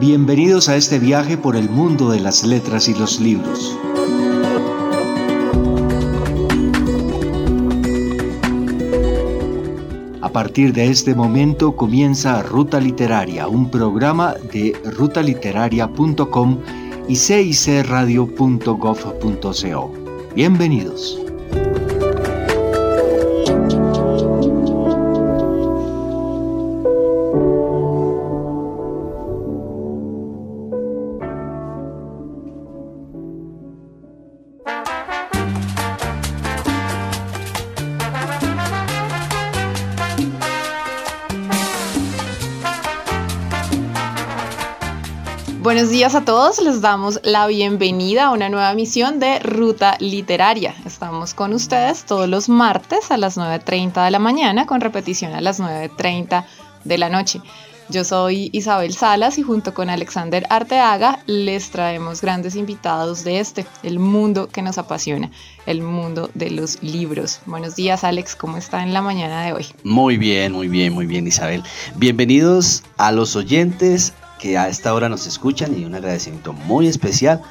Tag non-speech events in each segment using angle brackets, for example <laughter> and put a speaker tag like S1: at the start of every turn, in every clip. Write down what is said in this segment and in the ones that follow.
S1: Bienvenidos a este viaje por el mundo de las letras y los libros. A partir de este momento comienza Ruta Literaria, un programa de rutaliteraria.com y cicradio.gov.co. Bienvenidos.
S2: Buenos días a todos, les damos la bienvenida a una nueva emisión de Ruta Literaria. Estamos con ustedes todos los martes a las 9.30 de la mañana con repetición a las 9.30 de la noche. Yo soy Isabel Salas y junto con Alexander Arteaga les traemos grandes invitados de este, el mundo que nos apasiona, el mundo de los libros. Buenos días Alex, ¿cómo está en la mañana de hoy?
S3: Muy bien, muy bien, muy bien Isabel. Bienvenidos a los oyentes que a esta hora nos escuchan y un agradecimiento muy especial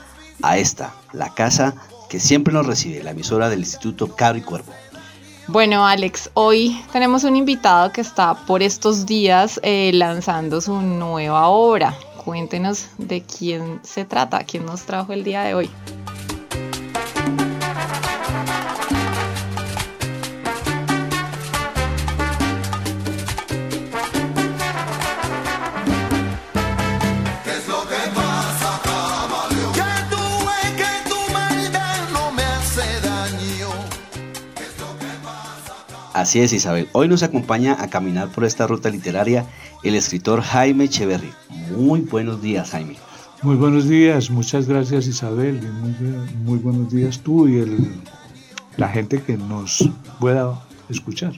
S3: a esta, la casa que siempre nos recibe, la emisora del Instituto Cabro y Cuervo.
S2: Bueno, Alex, hoy tenemos un invitado que está por estos días eh, lanzando su nueva obra. Cuéntenos de quién se trata, quién nos trajo el día de hoy.
S3: Así es, Isabel. Hoy nos acompaña a caminar por esta ruta literaria el escritor Jaime Echeverry. Muy buenos días, Jaime.
S4: Muy buenos días, muchas gracias, Isabel. muy, buenos días tú y la gente que nos pueda escuchar.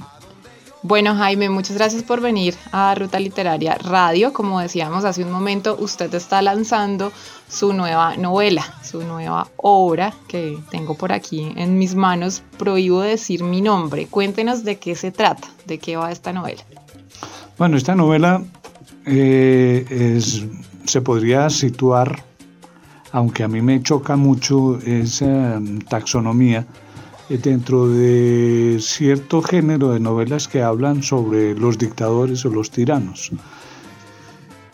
S2: Bueno, Jaime, muchas gracias por venir a Ruta Literaria Radio. Como decíamos hace un momento, usted está lanzando su nueva novela, su nueva obra que tengo por aquí en mis manos. Prohíbo decir mi nombre. Cuéntenos de qué se trata, de qué va esta novela.
S4: Bueno, esta novela eh, se podría situar, aunque a mí me choca mucho esa taxonomía, dentro de cierto género de novelas que hablan sobre los dictadores o los tiranos.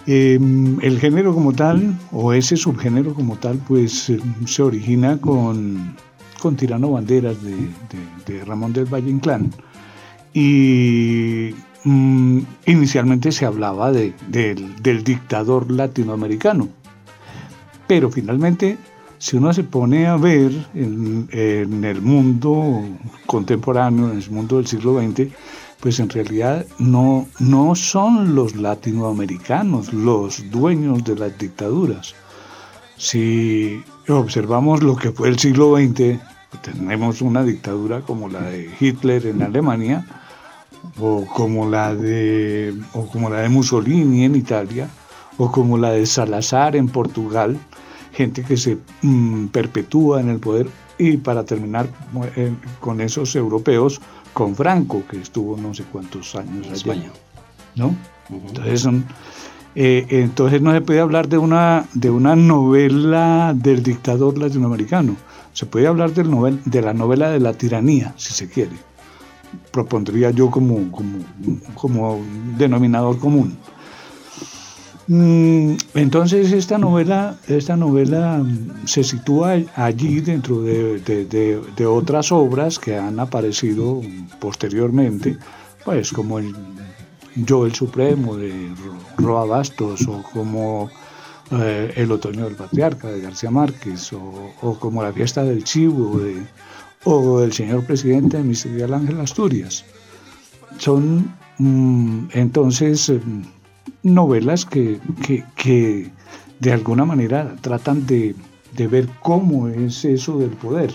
S4: Em, el género como tal, o ese subgénero como tal, pues em, se origina con, con Tirano Banderas de, Ramón del Valle Inclán. Y mm, inicialmente se hablaba del, del dictador latinoamericano, pero finalmente si uno se pone a ver en, el mundo contemporáneo, en el mundo del siglo XX, pues en realidad no, no son los latinoamericanos los dueños de las dictaduras. Si observamos lo que fue el siglo XX, tenemos una dictadura como la de Hitler en Alemania, o como la de, o como la de Mussolini en Italia, o como la de Salazar en Portugal, gente que se mm, perpetúa en el poder y para terminar eh, con esos europeos, con Franco, que estuvo no sé cuántos años
S3: en España.
S4: ¿No? Entonces eh, entonces no se puede hablar de una, de una novela del dictador latinoamericano. Se puede hablar del novel, de la novela de la tiranía, si se quiere. Propondría yo como, como, como denominador común. Mm, entonces esta novela, esta novela mm, se sitúa allí dentro de, otras obras que han aparecido posteriormente, pues como Yo el Supremo de Roa Bastos o como eh, El Otoño del Patriarca de García Márquez o, como La Fiesta del Chivo de, o El Señor Presidente de Miguel Ángel Asturias. Son mm, entonces novelas que, de alguna manera tratan de, ver cómo es eso del poder.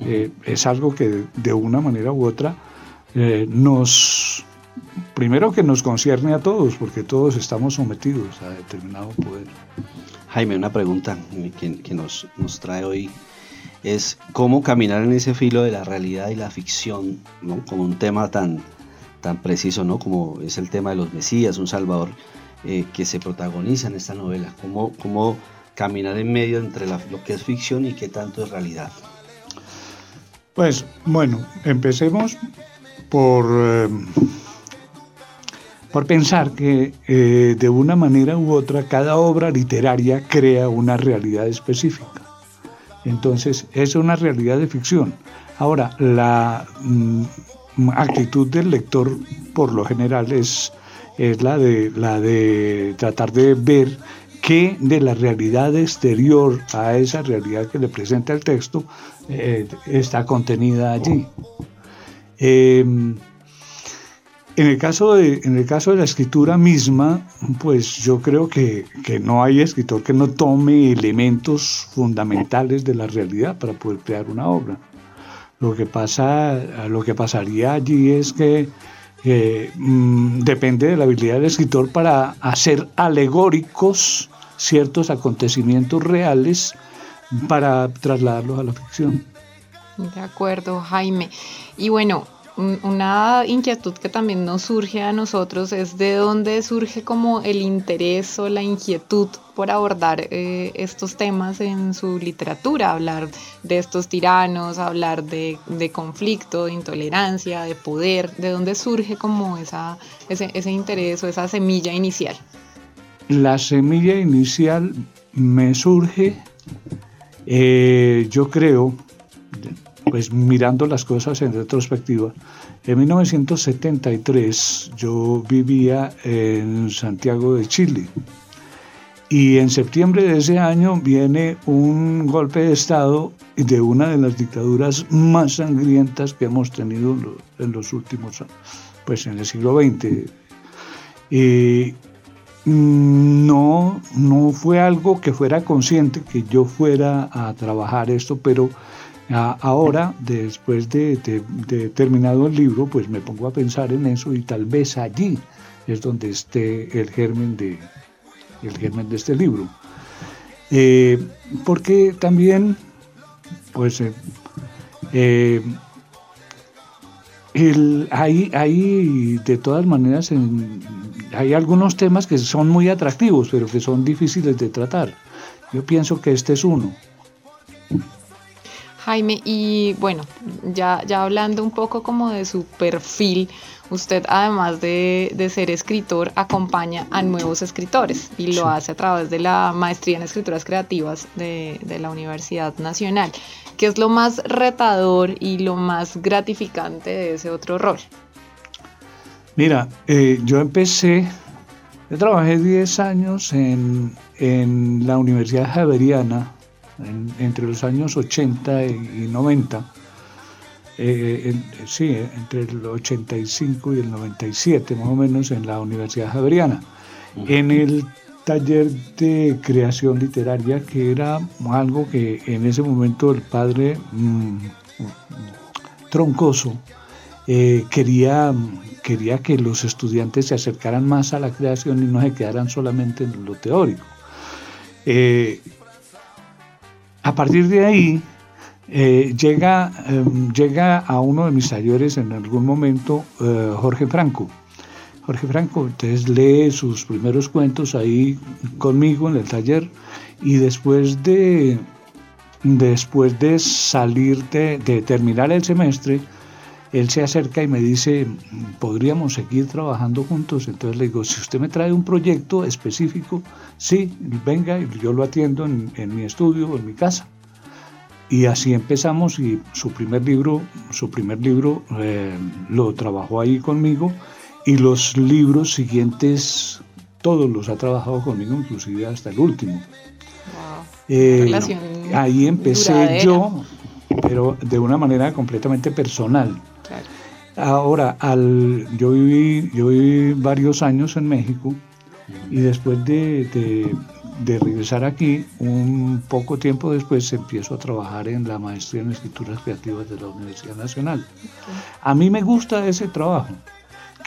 S4: Eh, es algo que de una manera u otra eh, nos, primero que nos concierne a todos, porque todos estamos sometidos a determinado poder.
S3: Jaime, una pregunta que, nos, nos, trae hoy es cómo caminar en ese filo de la realidad y la ficción, ¿no? como un tema tan, tan preciso ¿no? como es el tema de los Mesías, un Salvador eh, que se protagoniza en esta novela? ¿Cómo, cómo caminar en medio entre lo que es ficción y qué tanto es realidad?
S4: Pues bueno, empecemos por, eh, por pensar que eh, de una manera u otra cada obra literaria crea una realidad específica. Entonces es una realidad de ficción. Ahora, la mm, actitud del lector por lo general es, es la, de, la de tratar de ver qué de la realidad exterior a esa realidad que le presenta el texto eh, está contenida allí. Em, en el, caso de, en el caso de la escritura misma, pues yo creo que, que, no hay escritor que no tome elementos fundamentales de la realidad para poder crear una obra. Lo que, pasa, lo que pasaría allí es que mm, depende de la habilidad del escritor para hacer alegóricos ciertos acontecimientos reales para trasladarlos a la ficción.
S2: De acuerdo, Jaime. Y bueno, una inquietud que también nos surge a nosotros es de dónde surge como el interés o la inquietud por abordar eh, estos temas en su literatura, hablar de estos tiranos, hablar de, conflicto, de intolerancia, de poder, de dónde surge como esa, ese, ese interés o esa semilla inicial.
S4: La semilla inicial me surge, eh, yo creo, pues mirando las cosas en retrospectiva, en 1973 yo vivía en Santiago de Chile y en septiembre de ese año viene un golpe de Estado de una de las dictaduras más sangrientas que hemos tenido en los últimos años, pues en el siglo XX. Y no, no fue algo que fuera consciente que yo fuera a trabajar esto, pero Ahora, después de, terminado el libro, pues me pongo a pensar en eso y tal vez allí es donde esté el germen de, el germen de este libro. Eh, porque también, pues, eh, eh, hay, hay, de todas maneras, hay algunos temas que son muy atractivos, pero que son difíciles de tratar. Yo pienso que este es uno.
S2: Jaime, y bueno, ya, ya hablando un poco como de su perfil, usted además de, ser escritor acompaña a nuevos escritores y lo hace a través de la maestría en escrituras creativas de, la Universidad Nacional. ¿Qué es lo más retador y lo más gratificante de ese otro rol?
S4: Mira, eh, yo empecé, yo trabajé 10 años en, en la Universidad Javeriana entre los años 80 y 90, eh, sí, entre el 85 y el 97 más o menos en la Universidad Javeriana, en el taller de creación literaria que era algo que en ese momento el padre mm, Troncoso eh, quería, quería que los estudiantes se acercaran más a la creación y no se quedaran solamente en lo teórico. Eh, a partir de ahí, eh, llega, em, llega a uno de mis talleres en algún momento eh, Jorge Franco. Jorge Franco entonces lee sus primeros cuentos ahí conmigo en el taller y después de, después de salir de, de terminar el semestre, él se acerca y me dice, ¿podríamos seguir trabajando juntos? Entonces le digo, si usted me trae un proyecto específico, sí, venga, yo lo atiendo en, mi estudio, en mi casa. Y así empezamos y su primer libro, su primer libro eh, lo trabajó ahí conmigo y los libros siguientes todos los ha trabajado conmigo, inclusive hasta el último. Eh, ahí empecé yo, pero de una manera completamente personal. Ahora, yo, viví, yo viví varios años en México y después de, regresar aquí, un poco tiempo después empiezo a trabajar en la maestría en escrituras creativas de la Universidad Nacional. A mí me gusta ese trabajo.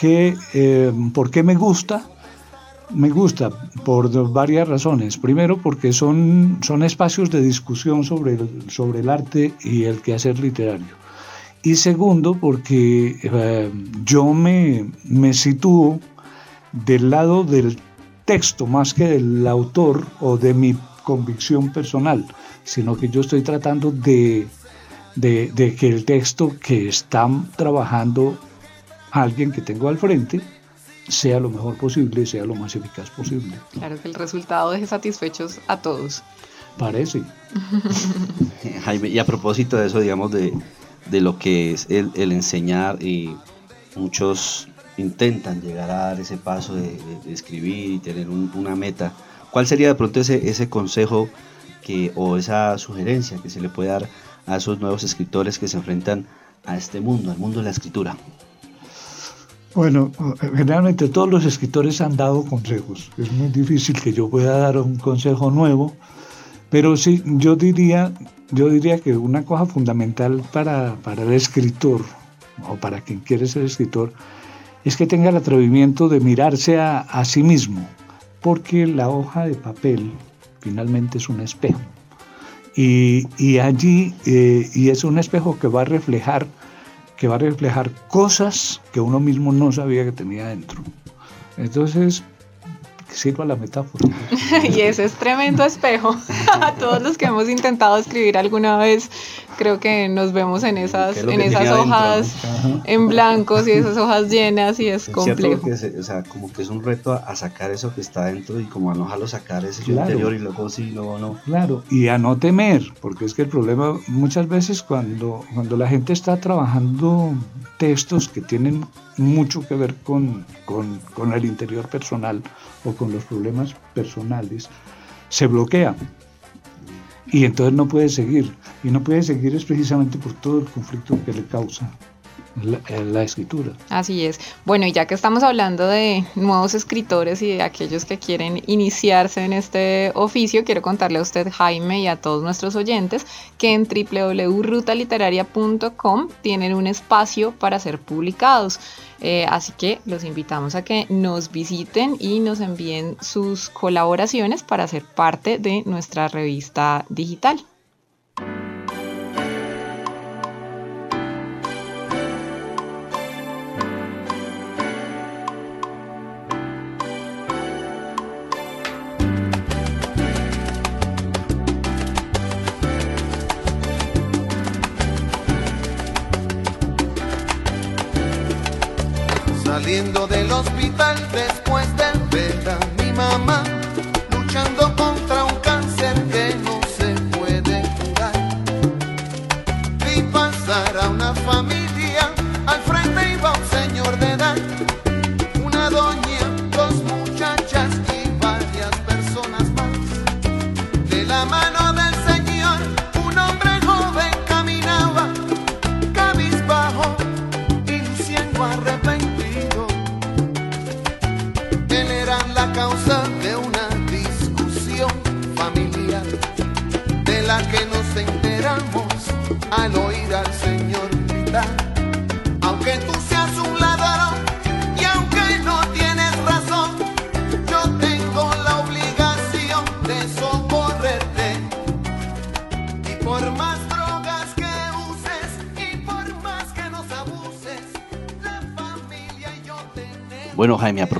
S4: Eh, ¿Por qué me gusta? Me gusta por varias razones. Primero, porque son, espacios de discusión sobre el arte y el quehacer literario. Y segundo, porque eh, yo me, me sitúo del lado del texto más que del autor o de mi convicción personal, sino que yo estoy tratando de, de, que el texto que está trabajando alguien que tengo al frente sea lo mejor posible, sea lo más eficaz posible.
S2: Claro, que el resultado deje satisfechos a todos.
S4: Parece.
S3: Jaime, y a propósito de eso, digamos, de, lo que es el, enseñar, y muchos intentan llegar a dar ese paso de, escribir y tener una meta. ¿Cuál sería de pronto ese, ese consejo que, o esa sugerencia que se le puede dar a esos nuevos escritores que se enfrentan a este mundo, al mundo de la escritura?
S4: Bueno, generalmente todos los escritores han dado consejos. Es muy difícil que yo pueda dar un consejo nuevo, pero sí, yo diría, yo diría que una cosa fundamental para, el escritor, o para quien quiere ser escritor, es que tenga el atrevimiento de mirarse a, sí mismo, porque la hoja de papel finalmente es un espejo. Y, allí, eh, y es un espejo que va a reflejar que va a reflejar cosas que uno mismo no sabía que tenía dentro. Entonces, sirva la metáfora. <laughs>
S2: y ese es tremendo espejo. <laughs> A todos los que hemos intentado escribir alguna vez, creo que nos vemos en esas, en esas hojas en blancos y esas hojas llenas y es, complejo.
S3: o sea, como que es un reto a, sacar eso que está dentro y como a no dejarlo sacar ese interior y luego sí, luego no.
S4: Claro, y a no temer, porque es que el problema muchas veces cuando, cuando la gente está trabajando textos que tienen mucho que ver con, con, el interior personal o con los problemas personales, se bloquea y entonces no puede seguir. Y no puede seguir es precisamente por todo el conflicto que le causa la, escritura.
S2: Así es. Bueno, y ya que estamos hablando de nuevos escritores y de aquellos que quieren iniciarse en este oficio, quiero contarle a usted, Jaime, y a todos nuestros oyentes que en www.rutaliteraria.com tienen un espacio para ser publicados. Eh, así que los invitamos a que nos visiten y nos envíen sus colaboraciones para ser parte de nuestra revista digital.
S5: Hospital después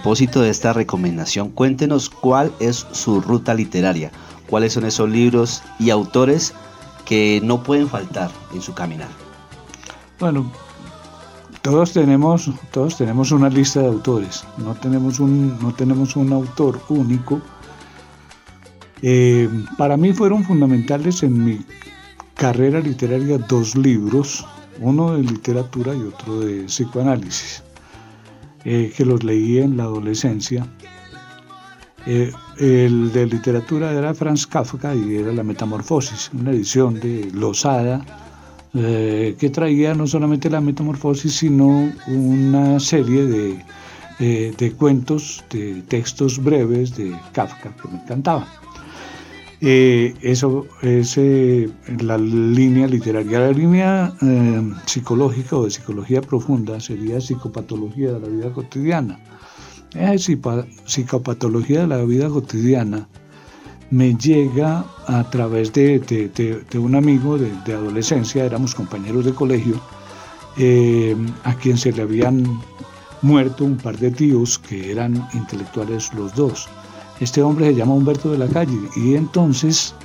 S3: propósito de esta recomendación, cuéntenos cuál es su ruta literaria, cuáles son esos libros y autores que no pueden faltar en su caminar.
S4: Bueno, todos tenemos, todos tenemos una lista de autores, no tenemos un, no tenemos un autor único. Eh, para mí fueron fundamentales en mi carrera literaria dos libros, uno de literatura y otro de psicoanálisis. Eh, que los leí en la adolescencia. Eh, el de literatura era Franz Kafka y era La Metamorfosis, una edición de Losada eh, que traía no solamente la Metamorfosis, sino una serie de, de cuentos, de textos breves de Kafka que me encantaban. Eh, eso es eh, la línea literaria. La línea eh, psicológica o de psicología profunda sería psicopatología de la vida cotidiana. Psicopatología de la vida cotidiana me llega a través de, un amigo de, adolescencia, éramos compañeros de colegio, a quien se le habían muerto un par de tíos que eran intelectuales los dos Este hombre se llama Humberto de la Calle y entonces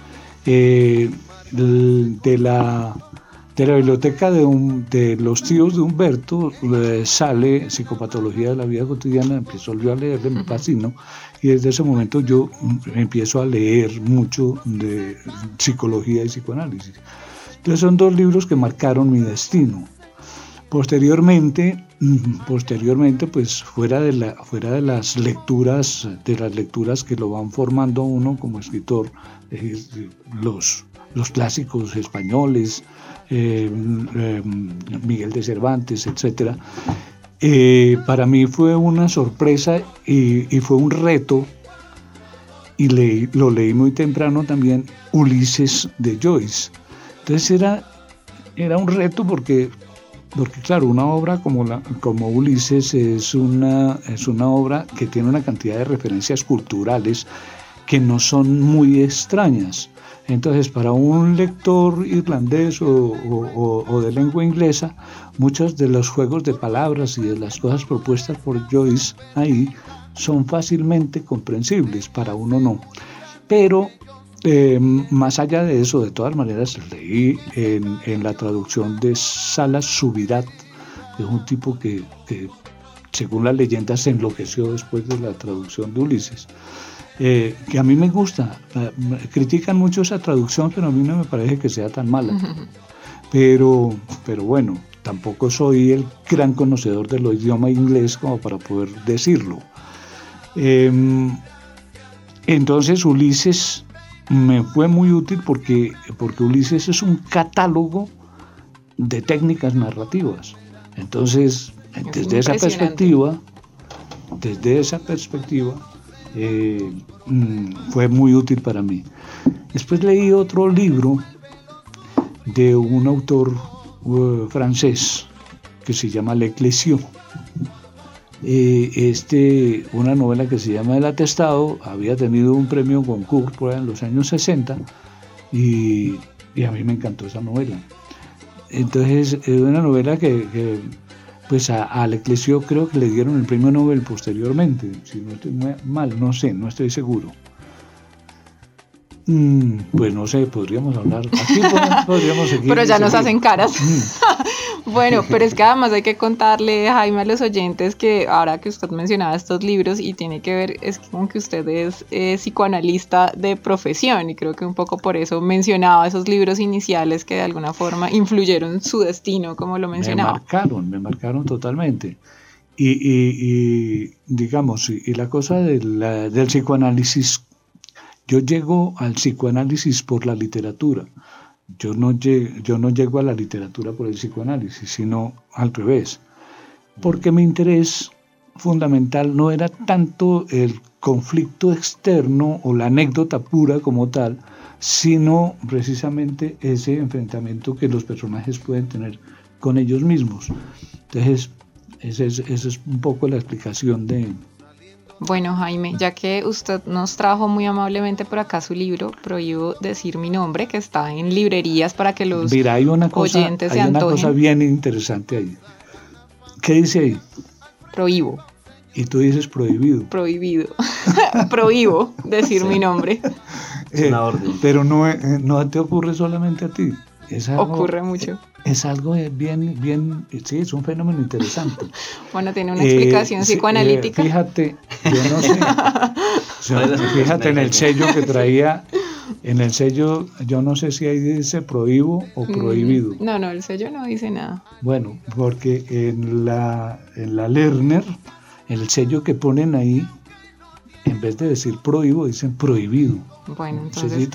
S4: eh, de la de la biblioteca de, de los tíos de Humberto eh, sale Psicopatología de la Vida Cotidiana, empiezo yo a leer, me fascino, y desde ese momento yo empiezo a leer mucho de psicología y psicoanálisis. Entonces son dos libros que marcaron mi destino. Posteriormente, posteriormente pues fuera de, la, fuera de las lecturas, de las lecturas que lo van formando uno como escritor, los, los clásicos españoles, eh, eh, Miguel de Cervantes, etc. Eh, para mí fue una sorpresa y, fue un reto, y lo leí muy temprano también, Ulises de Joyce. Entonces era, era un reto porque, porque, claro, una obra como, la, como Ulises es una, es una obra que tiene una cantidad de referencias culturales que no son muy extrañas. Entonces, para un lector irlandés o, de lengua inglesa, muchos de los juegos de palabras y de las cosas propuestas por Joyce ahí son fácilmente comprensibles, para uno no. Pero eh, más allá de eso, de todas maneras, leí en, la traducción de Salas Subirat, de un tipo que, que, según la leyenda, se enloqueció después de la traducción de Ulises. Eh, que a mí me gusta. Critican mucho esa traducción, pero a mí no me parece que sea tan mala. <laughs> Pero, pero bueno, tampoco soy el gran conocedor del idioma inglés como para poder decirlo. Em, entonces Ulises me fue muy útil porque, porque Ulises es un catálogo de técnicas narrativas. Entonces, desde esa perspectiva, desde esa perspectiva, eh, mm, fue muy útil para mí. Después leí otro libro de un autor uh, francés que se llama L'Ecclesio. Eh, este, una novela que se llama El Atestado, había tenido un premio Goncourt en los años 60 y, a mí me encantó esa novela. Entonces, es una novela que pues a, Eclesio creo que le dieron el premio Nobel posteriormente, si no estoy mal, no sé, no estoy seguro. Mm, pues no sé, podríamos hablar. Aquí podríamos <laughs> seguir.
S2: Pero ya nos hacen caras. Mm. <laughs> bueno, pero es que además hay que contarle, Jaime, a los oyentes que ahora que usted mencionaba estos libros y tiene que ver, es como que usted es psicoanalista de profesión y creo que un poco por eso mencionaba esos libros iniciales que de alguna forma influyeron su destino, como lo mencionaba.
S4: Me marcaron, me marcaron totalmente. Y, digamos, y, la cosa del psicoanálisis yo llego al psicoanálisis por la literatura. Yo no, llego, yo no llego a la literatura por el psicoanálisis, sino al revés. Porque mi interés fundamental no era tanto el conflicto externo o la anécdota pura como tal, sino precisamente ese enfrentamiento que los personajes pueden tener con ellos mismos. Entonces, esa es, esa es un poco la explicación de,
S2: bueno, Jaime, ya que usted nos trajo muy amablemente por acá su libro, prohíbo decir mi nombre, que está en librerías para que los
S4: Mira, hay una cosa, oyentes hay una cosa bien interesante ahí. ¿Qué dice ahí?
S2: Prohíbo.
S4: Y tú dices prohibido.
S2: Prohibido. <laughs> Prohíbo decir mi nombre.
S3: Orden.
S4: Pero no, eh, no te ocurre solamente a ti.
S2: Ocurre mucho.
S4: Es algo bien, bien, sí, es un fenómeno interesante. <laughs>
S2: bueno, tiene una explicación eh, psicoanalítica.
S4: fíjate, yo no sé. <laughs> fíjate en el sello que traía, en el sello, yo no sé si ahí dice prohíbo o mm, prohibido.
S2: no, no, el sello no dice nada.
S4: Bueno, porque en la, en la Lerner, el sello que ponen ahí, en vez de decir prohíbo, dicen prohibido.
S2: Bueno, entonces,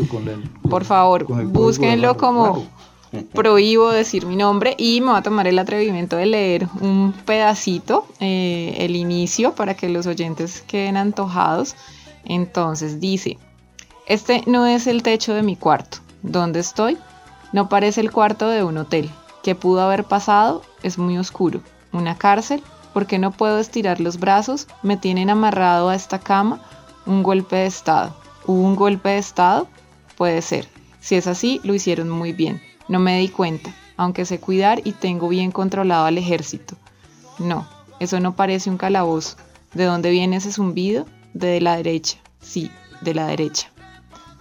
S2: por favor, búsquenlo como prohíbo decir mi nombre y me voy a tomar el atrevimiento de leer un pedacito, eh, el inicio, para que los oyentes queden antojados. Entonces dice, este no es el techo de mi cuarto. ¿Dónde estoy? No parece el cuarto de un hotel. ¿Qué pudo haber pasado? Es muy oscuro. ¿Una cárcel? Porque no puedo estirar los brazos? ¿Me tienen amarrado a esta cama? ¿Un golpe de estado? ¿Hubo un golpe de estado? Puede ser. Si es así, lo hicieron muy bien. No me di cuenta, aunque sé cuidar y tengo bien controlado al ejército. No, eso no parece un calabozo. ¿De dónde viene ese zumbido? De la derecha. sí, de la derecha.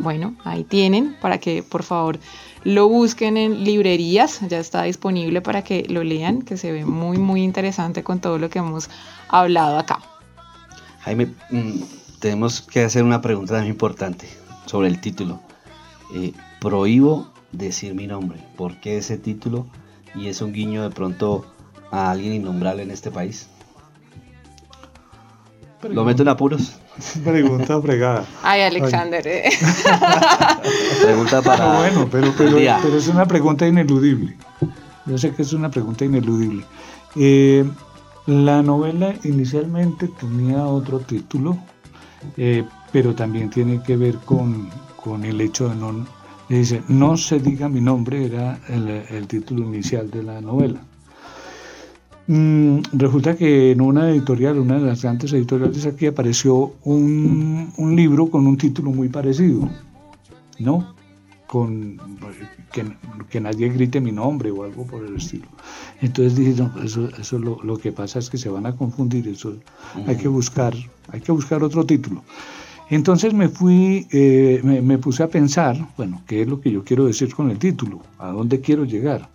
S2: Bueno, ahí tienen para que por favor lo busquen en librerías, ya está disponible para que lo lean, que se ve muy muy interesante con todo lo que hemos hablado acá.
S3: Jaime, mm, tenemos que hacer una pregunta muy importante sobre el título. Eh, prohíbo decir mi nombre. ¿Por qué ese título? Y es un guiño de pronto a alguien innombrable en este país. ¿Lo meto en apuros?
S4: Pregunta fregada.
S2: Ay, Alexander. eh.
S3: Pregunta para.
S4: Ah, bueno, pero, pero, pero es una pregunta ineludible. Yo sé que es una pregunta ineludible. Eh, la novela inicialmente tenía otro título, eh, pero también tiene que ver con, con el hecho de no... Dice, no se diga mi nombre, era el, el título inicial de la novela. Mm, resulta que en una editorial, una de las grandes editoriales aquí, apareció un, un libro con un título muy parecido, ¿no? Con que, que nadie grite mi nombre o algo por el estilo. Entonces dije, no, eso, eso lo, lo que pasa es que se van a confundir, eso hay que buscar, hay que buscar otro título. Entonces me fui, eh, me, me puse a pensar, bueno, ¿qué es lo que yo quiero decir con el título? ¿A dónde quiero llegar?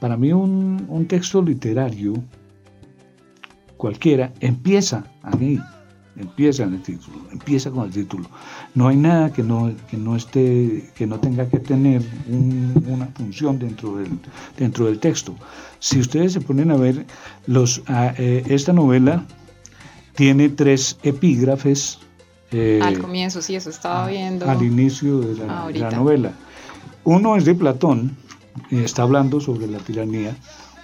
S4: Para mí un, un texto literario cualquiera empieza ahí, empieza en el título, empieza con el título. No hay nada que no, que no esté, que no tenga que tener un- una función dentro del, dentro del texto. Si ustedes se ponen a ver, los, ah, eh, esta novela tiene tres epígrafes. eh,
S2: Al comienzo, sí, eso estaba viendo.
S4: al inicio de la, de
S2: ahorita.
S4: la novela. Uno es de Platón, está hablando sobre la tiranía.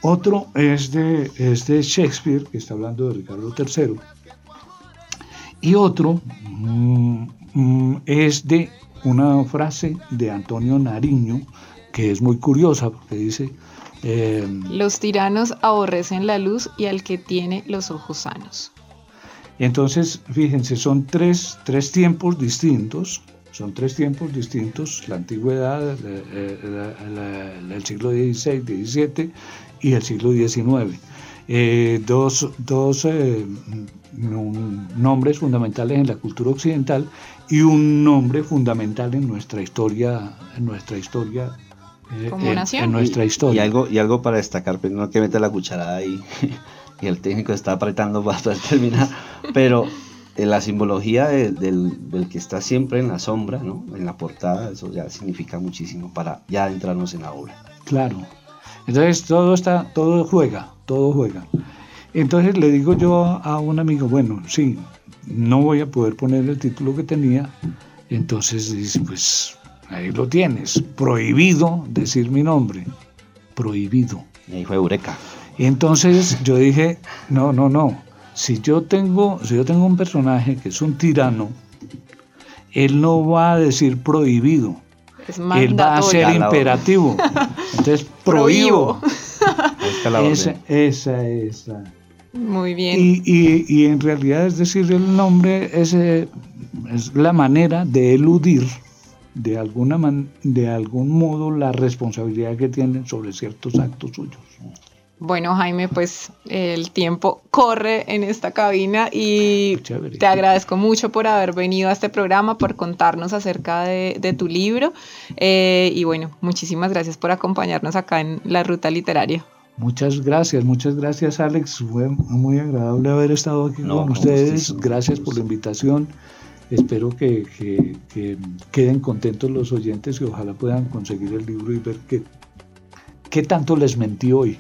S4: Otro es de, es de Shakespeare, que está hablando de Ricardo III. Y otro mm, mm, es de una frase de Antonio Nariño, que es muy curiosa, porque dice, eh,
S2: Los tiranos aborrecen la luz y al que tiene los ojos sanos.
S4: Entonces, fíjense, son tres, tres tiempos distintos, son tres tiempos distintos, la antigüedad, la- la- la- la- el siglo XVI, XVII y el siglo XIX. Eh, dos dos, eh, nombres fundamentales en la cultura occidental y un nombre fundamental en nuestra historia, en nuestra historia, eh,
S2: Como
S4: en-
S2: nación.
S4: en nuestra
S3: Y-
S4: historia.
S3: Y algo, y algo para destacar, pero no que meta la cucharada ahí <laughs> y el técnico está apretando para terminar, pero eh, la simbología de- del, del que está siempre en la sombra, ¿no? en la portada, eso ya significa muchísimo para ya adentrarnos en la obra.
S4: Claro. Entonces todo está, todo juega, todo juega. Entonces le digo yo a un amigo, bueno, sí, no voy a poder poner el título que tenía. Entonces dice, pues ahí lo tienes, prohibido decir mi nombre, prohibido.
S3: Y ahí fue Eureka.
S4: Entonces yo dije, no, no, no. Si yo tengo, si yo tengo un personaje que es un tirano, él no va a decir prohibido,
S2: Es
S4: él va a ser imperativo. <laughs> Entonces <laughs>
S2: Prohíbo. <laughs>
S4: Esa, esa es la-
S2: Muy bien.
S4: Y, y- y en realidad es decir, el nombre es, es la manera de eludir de, alguna man- de algún modo la responsabilidad que tienen sobre ciertos actos suyos.
S2: Bueno, Jaime, pues el tiempo corre en esta cabina y te agradezco mucho por haber venido a este programa, por contarnos acerca de, de tu libro. Eh, y bueno, muchísimas gracias por acompañarnos acá en la ruta literaria.
S4: Muchas gracias, muchas gracias Alex. Fue muy agradable haber estado aquí
S3: No,
S4: con ustedes.
S3: gustísimo,
S4: Gracias por la invitación. Espero que, que- que queden contentos los oyentes y ojalá puedan conseguir el libro y ver qué, qué tanto les mentí hoy.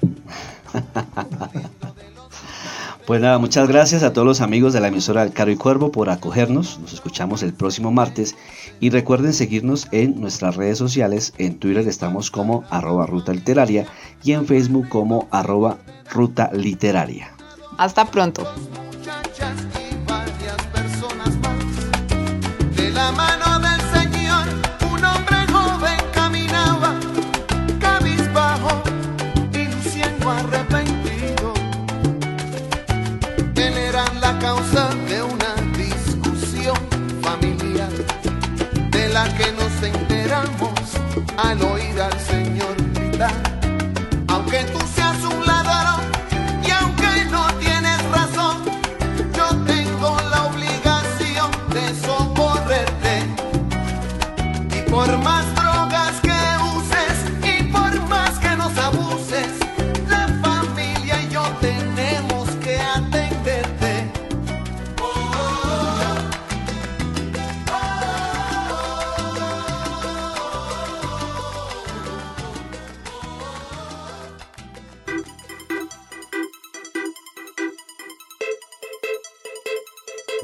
S3: Pues nada, muchas gracias a todos los amigos de la emisora del Caro y Cuervo por acogernos. Nos escuchamos el próximo martes y recuerden seguirnos en nuestras redes sociales. En Twitter estamos como arroba ruta literaria y en Facebook como arroba ruta literaria.
S2: Hasta pronto.
S5: muchachas y varias personas más. De la mano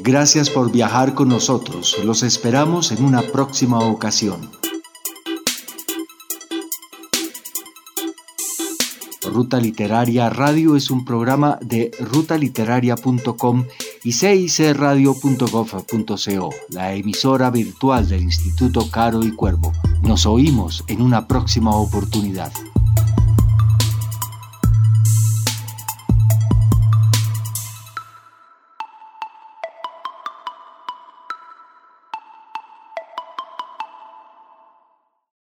S1: Gracias por viajar con nosotros. Los esperamos en una próxima ocasión. Ruta Literaria Radio es un programa de rutaliteraria.com y cicradio.gov.co, la emisora virtual del Instituto Caro y Cuervo. Nos oímos en una próxima oportunidad.